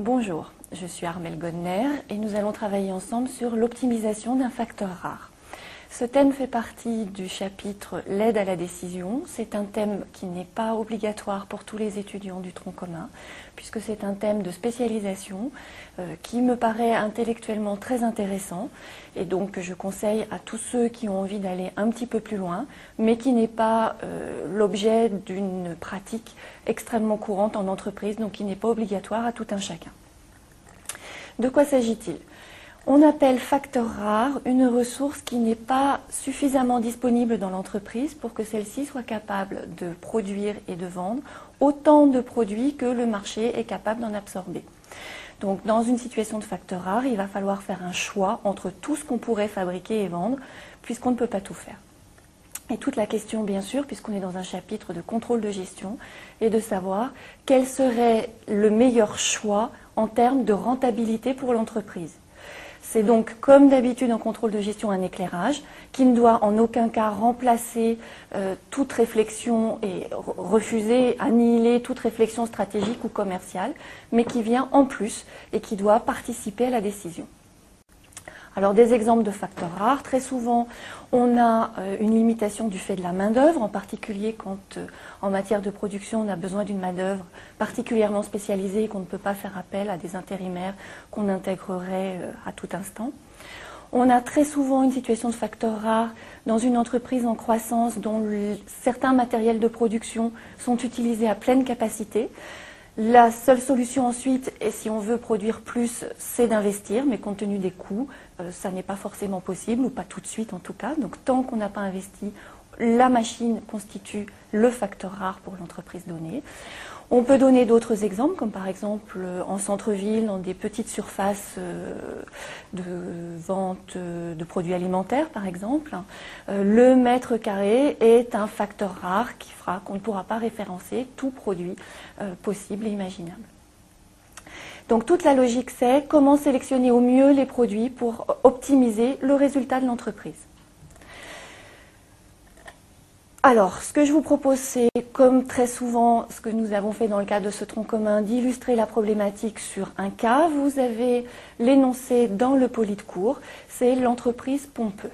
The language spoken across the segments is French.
Bonjour, je suis Armelle Godner et nous allons travailler ensemble sur l'optimisation d'un facteur rare. Ce thème fait partie du chapitre L'aide à la décision. C'est un thème qui n'est pas obligatoire pour tous les étudiants du tronc commun, puisque c'est un thème de spécialisation euh, qui me paraît intellectuellement très intéressant et donc je conseille à tous ceux qui ont envie d'aller un petit peu plus loin, mais qui n'est pas euh, l'objet d'une pratique extrêmement courante en entreprise, donc qui n'est pas obligatoire à tout un chacun. De quoi s'agit-il? On appelle facteur rare une ressource qui n'est pas suffisamment disponible dans l'entreprise pour que celle-ci soit capable de produire et de vendre autant de produits que le marché est capable d'en absorber. Donc dans une situation de facteur rare, il va falloir faire un choix entre tout ce qu'on pourrait fabriquer et vendre, puisqu'on ne peut pas tout faire. Et toute la question, bien sûr, puisqu'on est dans un chapitre de contrôle de gestion, est de savoir quel serait le meilleur choix en termes de rentabilité pour l'entreprise. C'est donc, comme d'habitude en contrôle de gestion, un éclairage qui ne doit en aucun cas remplacer euh, toute réflexion et refuser, annihiler toute réflexion stratégique ou commerciale, mais qui vient en plus et qui doit participer à la décision. Alors des exemples de facteurs rares, très souvent on a euh, une limitation du fait de la main-d'œuvre, en particulier quand euh, en matière de production on a besoin d'une main-d'œuvre particulièrement spécialisée et qu'on ne peut pas faire appel à des intérimaires qu'on intégrerait euh, à tout instant. On a très souvent une situation de facteurs rares dans une entreprise en croissance dont certains matériels de production sont utilisés à pleine capacité. La seule solution ensuite, et si on veut produire plus, c'est d'investir, mais compte tenu des coûts, euh, ça n'est pas forcément possible, ou pas tout de suite en tout cas. Donc tant qu'on n'a pas investi, la machine constitue le facteur rare pour l'entreprise donnée. On peut donner d'autres exemples, comme par exemple euh, en centre-ville, dans des petites surfaces euh, de vente euh, de produits alimentaires, par exemple. Le mètre carré est un facteur rare qui fera qu'on ne pourra pas référencer tout produit possible et imaginable. Donc toute la logique, c'est comment sélectionner au mieux les produits pour optimiser le résultat de l'entreprise. Alors, ce que je vous propose, c'est, comme très souvent ce que nous avons fait dans le cadre de ce tronc commun, d'illustrer la problématique sur un cas. Vous avez l'énoncé dans le poli de cours, c'est l'entreprise Pompeux.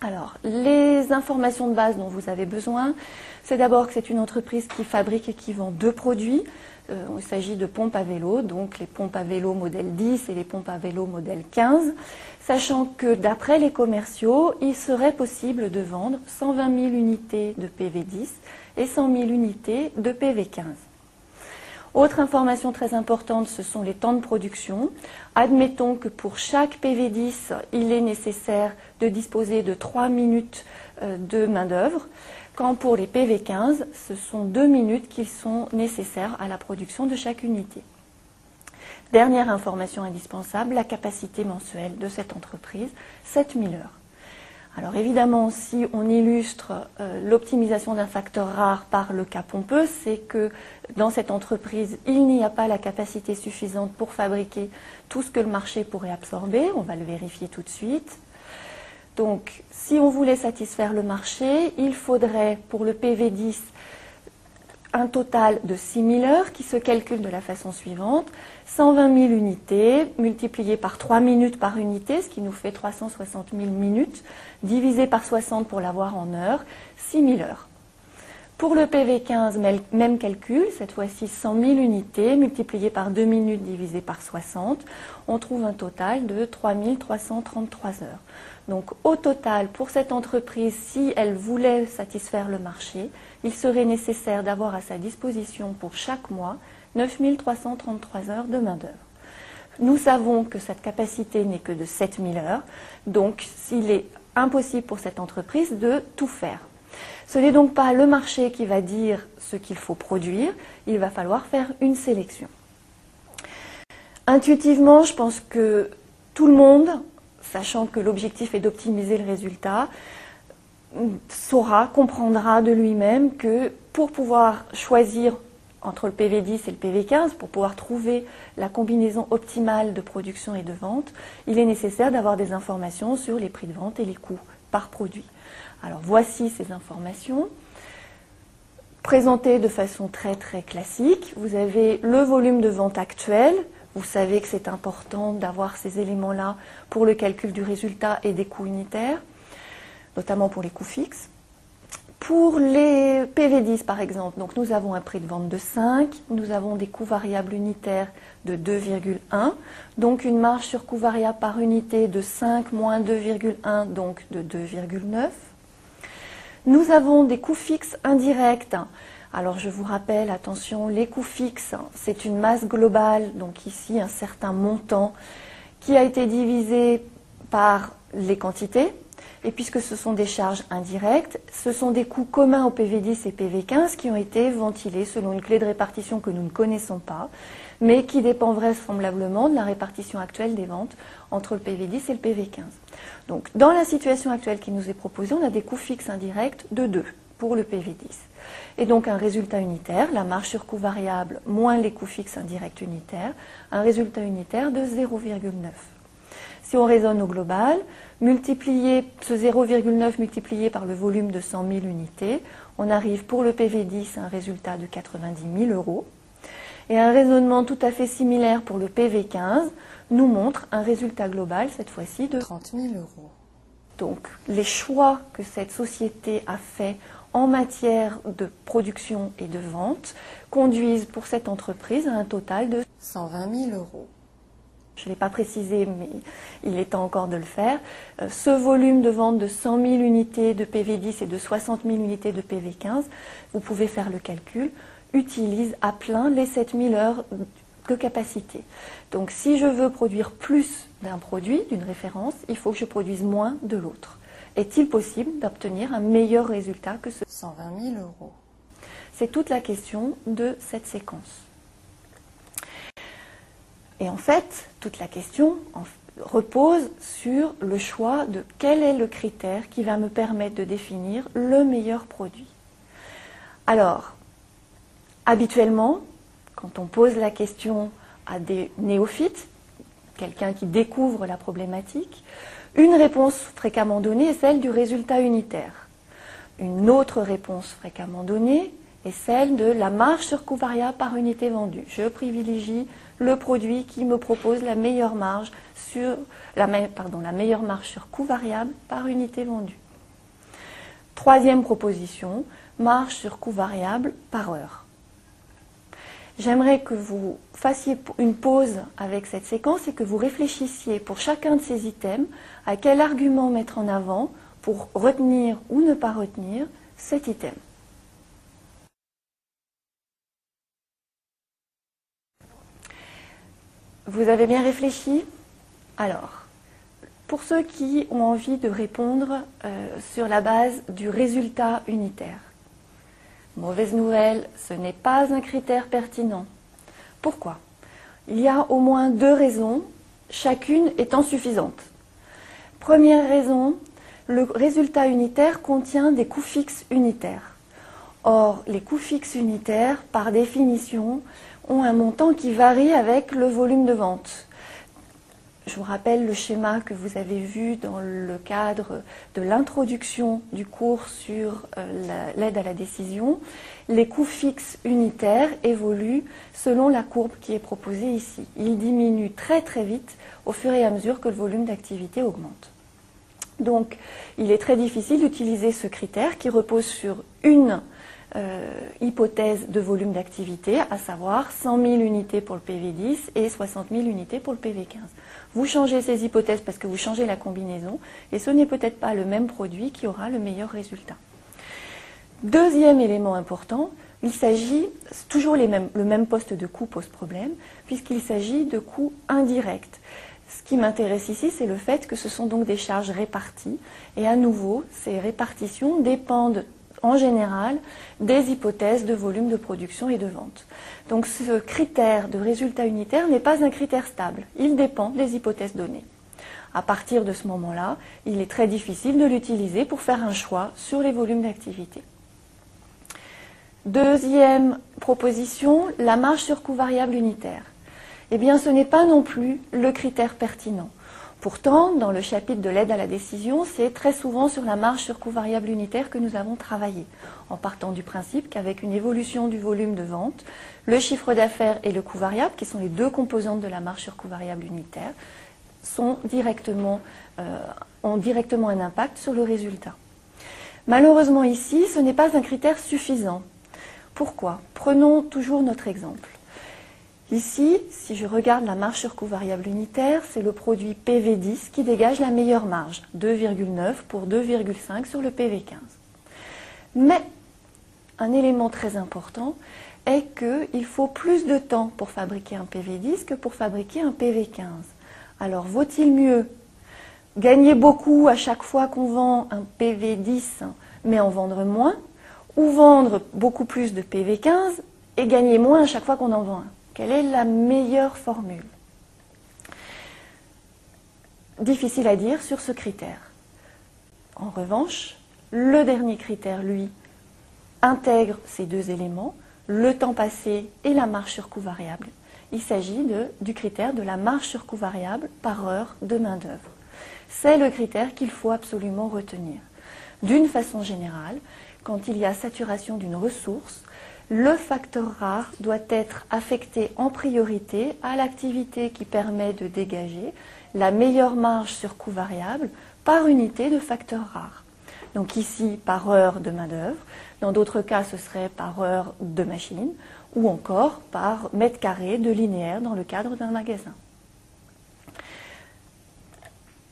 Alors, les informations de base dont vous avez besoin, c'est d'abord que c'est une entreprise qui fabrique et qui vend deux produits. Euh, il s'agit de pompes à vélo, donc les pompes à vélo modèle 10 et les pompes à vélo modèle 15, sachant que d'après les commerciaux, il serait possible de vendre 120 000 unités de PV10 et 100 000 unités de PV15. Autre information très importante, ce sont les temps de production. Admettons que pour chaque PV10, il est nécessaire de disposer de 3 minutes euh, de main-d'œuvre quand pour les PV15, ce sont deux minutes qui sont nécessaires à la production de chaque unité. Dernière information indispensable, la capacité mensuelle de cette entreprise, 7000 heures. Alors évidemment, si on illustre euh, l'optimisation d'un facteur rare par le cas pompeux, c'est que dans cette entreprise, il n'y a pas la capacité suffisante pour fabriquer tout ce que le marché pourrait absorber. On va le vérifier tout de suite. Donc, si on voulait satisfaire le marché, il faudrait pour le PV10 un total de 6 000 heures qui se calcule de la façon suivante 120 000 unités multipliées par 3 minutes par unité, ce qui nous fait 360 000 minutes, divisé par 60 pour l'avoir en heures, 6 000 heures. Pour le PV15, même calcul, cette fois-ci 100 000 unités multipliées par 2 minutes divisé par 60, on trouve un total de 3 333 heures. Donc au total, pour cette entreprise, si elle voulait satisfaire le marché, il serait nécessaire d'avoir à sa disposition pour chaque mois 9 333 heures de main-d'œuvre. Nous savons que cette capacité n'est que de 7 000 heures, donc s'il est impossible pour cette entreprise de tout faire. Ce n'est donc pas le marché qui va dire ce qu'il faut produire, il va falloir faire une sélection. Intuitivement, je pense que tout le monde sachant que l'objectif est d'optimiser le résultat, saura, comprendra de lui-même que pour pouvoir choisir entre le PV10 et le PV15, pour pouvoir trouver la combinaison optimale de production et de vente, il est nécessaire d'avoir des informations sur les prix de vente et les coûts par produit. Alors voici ces informations. Présentées de façon très très classique, vous avez le volume de vente actuel, Vous savez que c'est important d'avoir ces éléments-là pour le calcul du résultat et des coûts unitaires, notamment pour les coûts fixes. Pour les PV10 par exemple, nous avons un prix de vente de 5, nous avons des coûts variables unitaires de 2,1, donc une marge sur coût variable par unité de 5 moins 2,1, donc de 2,9. Nous avons des coûts fixes indirects. Alors je vous rappelle, attention, les coûts fixes, c'est une masse globale, donc ici un certain montant, qui a été divisé par les quantités, et puisque ce sont des charges indirectes, ce sont des coûts communs au PV10 et PV15 qui ont été ventilés selon une clé de répartition que nous ne connaissons pas, mais qui dépend vraisemblablement de la répartition actuelle des ventes entre le PV10 et le PV15. Donc, dans la situation actuelle qui nous est proposée, on a des coûts fixes indirects de 2 pour le PV10. Et donc un résultat unitaire, la marge sur coût variable moins les coûts fixes indirects unitaires, un résultat unitaire de 0,9. Si on raisonne au global, multiplier ce 0,9 multiplié par le volume de 100 000 unités, on arrive pour le PV10 à un résultat de 90 000 euros. Et un raisonnement tout à fait similaire pour le PV15 nous montre un résultat global, cette fois-ci, de 30 000 euros. Donc les choix que cette société a faits en matière de production et de vente conduisent pour cette entreprise à un total de 120 000 euros je ne l'ai pas précisé, mais il est temps encore de le faire. Euh, ce volume de vente de 100 000 unités de PV10 et de 60 000 unités de PV15, vous pouvez faire le calcul, utilise à plein les 7 000 heures de capacité. Donc si je veux produire plus d'un produit, d'une référence, il faut que je produise moins de l'autre. Est-il possible d'obtenir un meilleur résultat que ce 120 000 euros? C'est toute la question de cette séquence. Et en fait, toute la question repose sur le choix de quel est le critère qui va me permettre de définir le meilleur produit. Alors, habituellement, quand on pose la question à des néophytes, quelqu'un qui découvre la problématique, une réponse fréquemment donnée est celle du résultat unitaire. Une autre réponse fréquemment donnée est celle de la marge sur coût variable par unité vendue. Je privilégie le produit qui me propose la meilleure marge sur coût variable par unité vendue. Troisième proposition, marge sur coût variable par heure. J'aimerais que vous fassiez une pause avec cette séquence et que vous réfléchissiez pour chacun de ces items à quel argument mettre en avant pour retenir ou ne pas retenir cet item. Vous avez bien réfléchi? Alors, pour ceux qui ont envie de répondre euh, sur la base du résultat unitaire, mauvaise nouvelle, ce n'est pas un critère pertinent. Pourquoi? Il y a au moins deux raisons, chacune étant suffisante. Première raison, le résultat unitaire contient des coûts fixes unitaires. Or, les coûts fixes unitaires, par définition, ont un montant qui varie avec le volume de vente. Je vous rappelle le schéma que vous avez vu dans le cadre de l'introduction du cours sur euh, l'aide à la décision. Les coûts fixes unitaires évoluent selon la courbe qui est proposée ici. Ils diminuent très très vite au fur et à mesure que le volume d'activité augmente. Donc, il est très difficile d'utiliser ce critère qui repose sur une euh, hypothèse de volume d'activité, à savoir 100 000 unités pour le PV10 et 60 000 unités pour le PV15. Vous changez ces hypothèses parce que vous changez la combinaison et ce n'est peut-être pas le même produit qui aura le meilleur résultat. Deuxième élément important, il s'agit, toujours le même poste de coût pose problème, puisqu'il s'agit de coûts indirects. Ce qui m'intéresse ici, c'est le fait que ce sont donc des charges réparties. Et à nouveau, ces répartitions dépendent en général des hypothèses de volume de production et de vente. Donc ce critère de résultat unitaire n'est pas un critère stable, il dépend des hypothèses données. À partir de ce moment-là, il est très difficile de l'utiliser pour faire un choix sur les volumes d'activité. Deuxième proposition, la marge sur coût variable unitaire. Eh bien, ce n'est pas non plus le critère pertinent. Pourtant, dans le chapitre de l'aide à la décision, c'est très souvent sur la marge sur coût variable unitaire que nous avons travaillé, en partant du principe qu'avec une évolution du volume de vente, le chiffre d'affaires et le coût variable, qui sont les deux composantes de la marge sur coût variable unitaire, euh, ont directement un impact sur le résultat. Malheureusement ici, ce n'est pas un critère suffisant. Pourquoi? Prenons toujours notre exemple. Ici, si je regarde la marge sur coût variable unitaire, c'est le produit PV10 qui dégage la meilleure marge, 2,9 pour 2,5 sur le PV15. Mais un élément très important est qu'il faut plus de temps pour fabriquer un PV10 que pour fabriquer un PV15. Alors vaut-il mieux gagner beaucoup à chaque fois qu'on vend un PV10 mais en vendre moins ou vendre beaucoup plus de PV15 et gagner moins à chaque fois qu'on en vend un? Quelle est la meilleure formule Difficile à dire sur ce critère. En revanche, le dernier critère, lui, intègre ces deux éléments, le temps passé et la marge sur coût variable. Il s'agit du critère de la marge sur coût variable par heure de main-d'œuvre. C'est le critère qu'il faut absolument retenir. D'une façon générale, quand il y a saturation d'une ressource, le facteur rare doit être affecté en priorité à l'activité qui permet de dégager la meilleure marge sur coût variable par unité de facteur rare. Donc ici par heure de main-d'œuvre, dans d'autres cas ce serait par heure de machine ou encore par mètre carré de linéaire dans le cadre d'un magasin.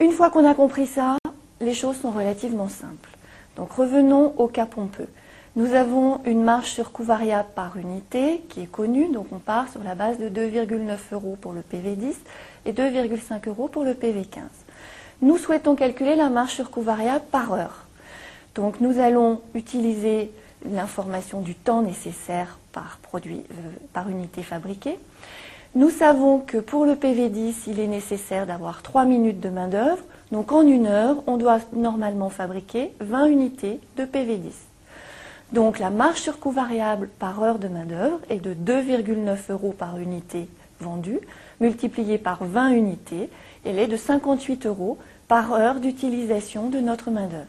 Une fois qu'on a compris ça, les choses sont relativement simples. Donc revenons au cas pompeux. Nous avons une marge sur coût variable par unité qui est connue, donc on part sur la base de 2,9 euros pour le PV10 et 2,5 euros pour le PV15. Nous souhaitons calculer la marge sur coût variable par heure. Donc nous allons utiliser l'information du temps nécessaire par, produit, euh, par unité fabriquée. Nous savons que pour le PV10, il est nécessaire d'avoir 3 minutes de main-d'œuvre. Donc en une heure, on doit normalement fabriquer 20 unités de PV10. Donc la marge sur coût variable par heure de main-d'œuvre est de 2,9 euros par unité vendue, multipliée par 20 unités, elle est de 58 euros par heure d'utilisation de notre main-d'œuvre.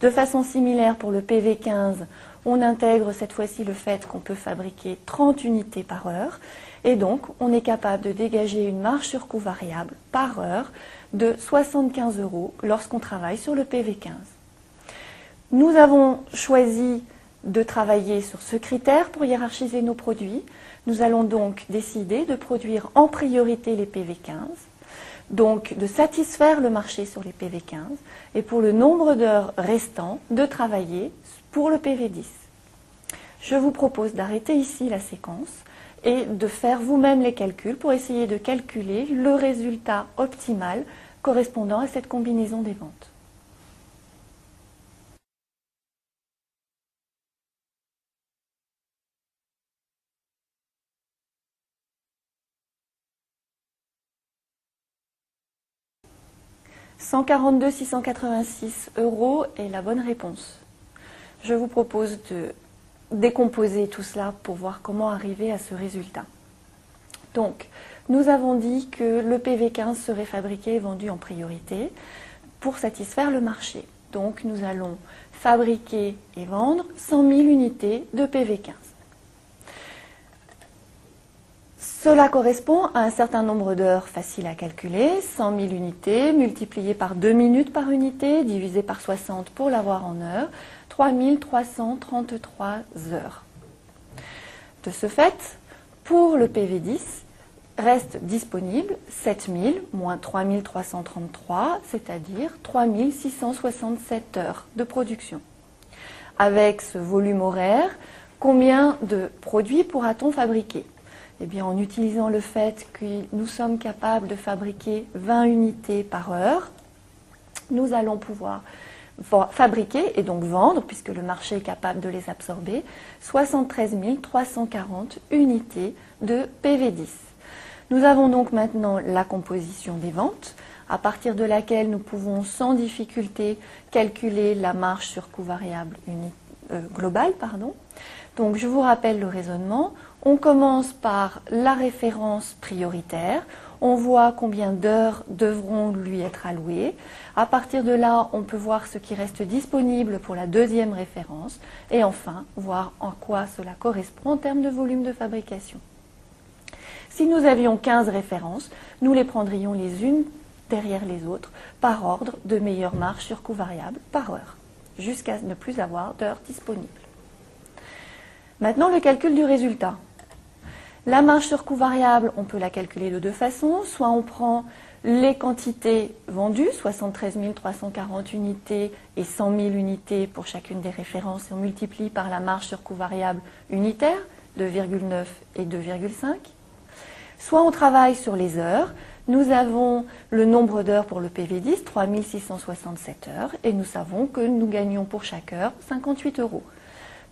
De façon similaire pour le PV15, on intègre cette fois-ci le fait qu'on peut fabriquer 30 unités par heure et donc on est capable de dégager une marge sur coût variable par heure de 75 euros lorsqu'on travaille sur le PV15. Nous avons choisi de travailler sur ce critère pour hiérarchiser nos produits. Nous allons donc décider de produire en priorité les PV15, donc de satisfaire le marché sur les PV15 et pour le nombre d'heures restant de travailler pour le PV10. Je vous propose d'arrêter ici la séquence et de faire vous-même les calculs pour essayer de calculer le résultat optimal correspondant à cette combinaison des ventes. 142 686 euros est la bonne réponse. Je vous propose de décomposer tout cela pour voir comment arriver à ce résultat. Donc, nous avons dit que le PV15 serait fabriqué et vendu en priorité pour satisfaire le marché. Donc, nous allons fabriquer et vendre 100 000 unités de PV15. Cela correspond à un certain nombre d'heures faciles à calculer, 100 000 unités multipliées par 2 minutes par unité, divisé par 60 pour l'avoir en heures, 3333 heures. De ce fait, pour le PV10, reste disponible 7000 moins 3333, c'est-à-dire 3667 heures de production. Avec ce volume horaire, combien de produits pourra-t-on fabriquer? Eh en utilisant le fait que nous sommes capables de fabriquer 20 unités par heure, nous allons pouvoir fabriquer et donc vendre, puisque le marché est capable de les absorber, 73 340 unités de PV10. Nous avons donc maintenant la composition des ventes, à partir de laquelle nous pouvons sans difficulté calculer la marge sur coût variable euh, globale. Pardon. Donc je vous rappelle le raisonnement. On commence par la référence prioritaire. On voit combien d'heures devront lui être allouées. À partir de là, on peut voir ce qui reste disponible pour la deuxième référence et enfin voir en quoi cela correspond en termes de volume de fabrication. Si nous avions 15 références, nous les prendrions les unes derrière les autres par ordre de meilleure marge sur coût variable par heure, jusqu'à ne plus avoir d'heures disponibles. Maintenant, le calcul du résultat. La marge sur coût variable, on peut la calculer de deux façons. Soit on prend les quantités vendues, 73 340 unités et 100 000 unités pour chacune des références, et on multiplie par la marge sur coût variable unitaire, 2,9 et 2,5. Soit on travaille sur les heures. Nous avons le nombre d'heures pour le PV10, 3667 heures, et nous savons que nous gagnons pour chaque heure 58 euros.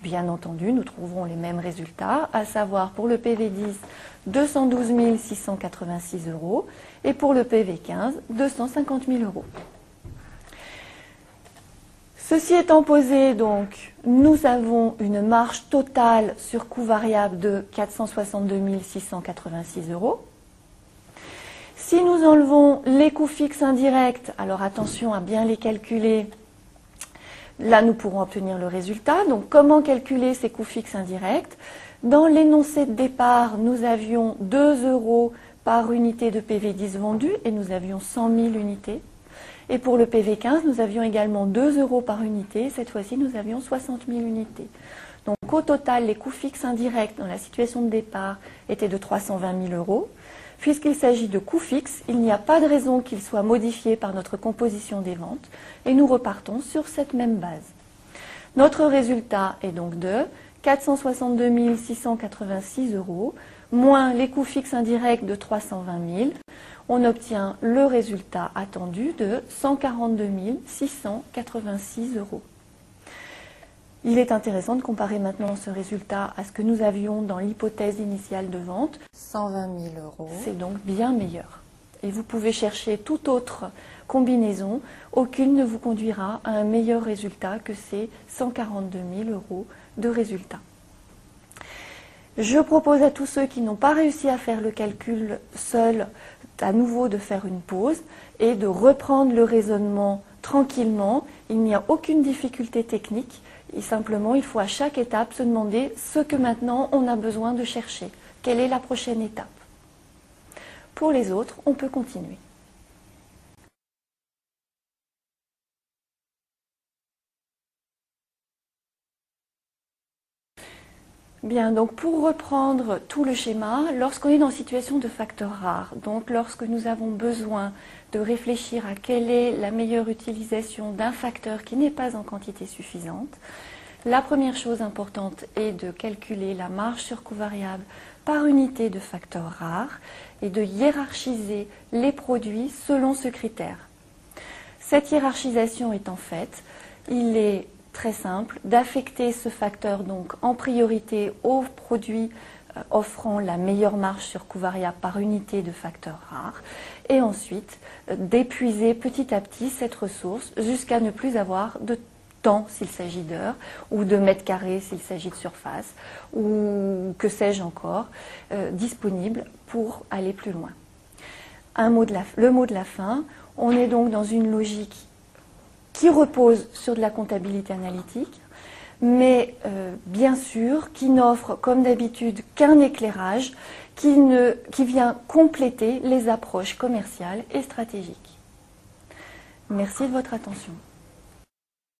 Bien entendu, nous trouverons les mêmes résultats, à savoir pour le PV10, 212 686 euros et pour le PV15, 250 000 euros. Ceci étant posé, donc, nous avons une marge totale sur coût variable de 462 686 euros. Si nous enlevons les coûts fixes indirects, alors attention à bien les calculer, là nous pourrons obtenir le résultat. Donc comment calculer ces coûts fixes indirects Dans l'énoncé de départ, nous avions 2 euros par unité de PV10 vendu et nous avions 100 000 unités. Et pour le PV15, nous avions également 2 euros par unité. Cette fois-ci, nous avions 60 000 unités. Donc au total, les coûts fixes indirects dans la situation de départ étaient de 320 000 euros. Puisqu'il s'agit de coûts fixes, il n'y a pas de raison qu'ils soient modifiés par notre composition des ventes et nous repartons sur cette même base. Notre résultat est donc de 462 686 euros moins les coûts fixes indirects de 320 000, on obtient le résultat attendu de 142 686 euros. Il est intéressant de comparer maintenant ce résultat à ce que nous avions dans l'hypothèse initiale de vente. 120 000 euros. C'est donc bien meilleur. Et vous pouvez chercher toute autre combinaison. Aucune ne vous conduira à un meilleur résultat que ces 142 000 euros de résultat. Je propose à tous ceux qui n'ont pas réussi à faire le calcul seul, à nouveau de faire une pause et de reprendre le raisonnement tranquillement. Il n'y a aucune difficulté technique. Et simplement, il faut à chaque étape se demander ce que maintenant on a besoin de chercher. Quelle est la prochaine étape? Pour les autres, on peut continuer. Bien, donc pour reprendre tout le schéma, lorsqu'on est dans une situation de facteur rare, donc lorsque nous avons besoin de réfléchir à quelle est la meilleure utilisation d'un facteur qui n'est pas en quantité suffisante, la première chose importante est de calculer la marge sur coût variable par unité de facteur rare et de hiérarchiser les produits selon ce critère. Cette hiérarchisation étant faite, il est très simple d'affecter ce facteur donc en priorité aux produits euh, offrant la meilleure marge sur coût variable par unité de facteur rare et ensuite euh, d'épuiser petit à petit cette ressource jusqu'à ne plus avoir de temps s'il s'agit d'heures ou de mètres carrés s'il s'agit de surface ou que sais-je encore euh, disponible pour aller plus loin. Un mot de la, le mot de la fin, on est donc dans une logique qui repose sur de la comptabilité analytique, mais euh, bien sûr qui n'offre comme d'habitude qu'un éclairage qui, vient compléter les approches commerciales et stratégiques. Merci de votre attention.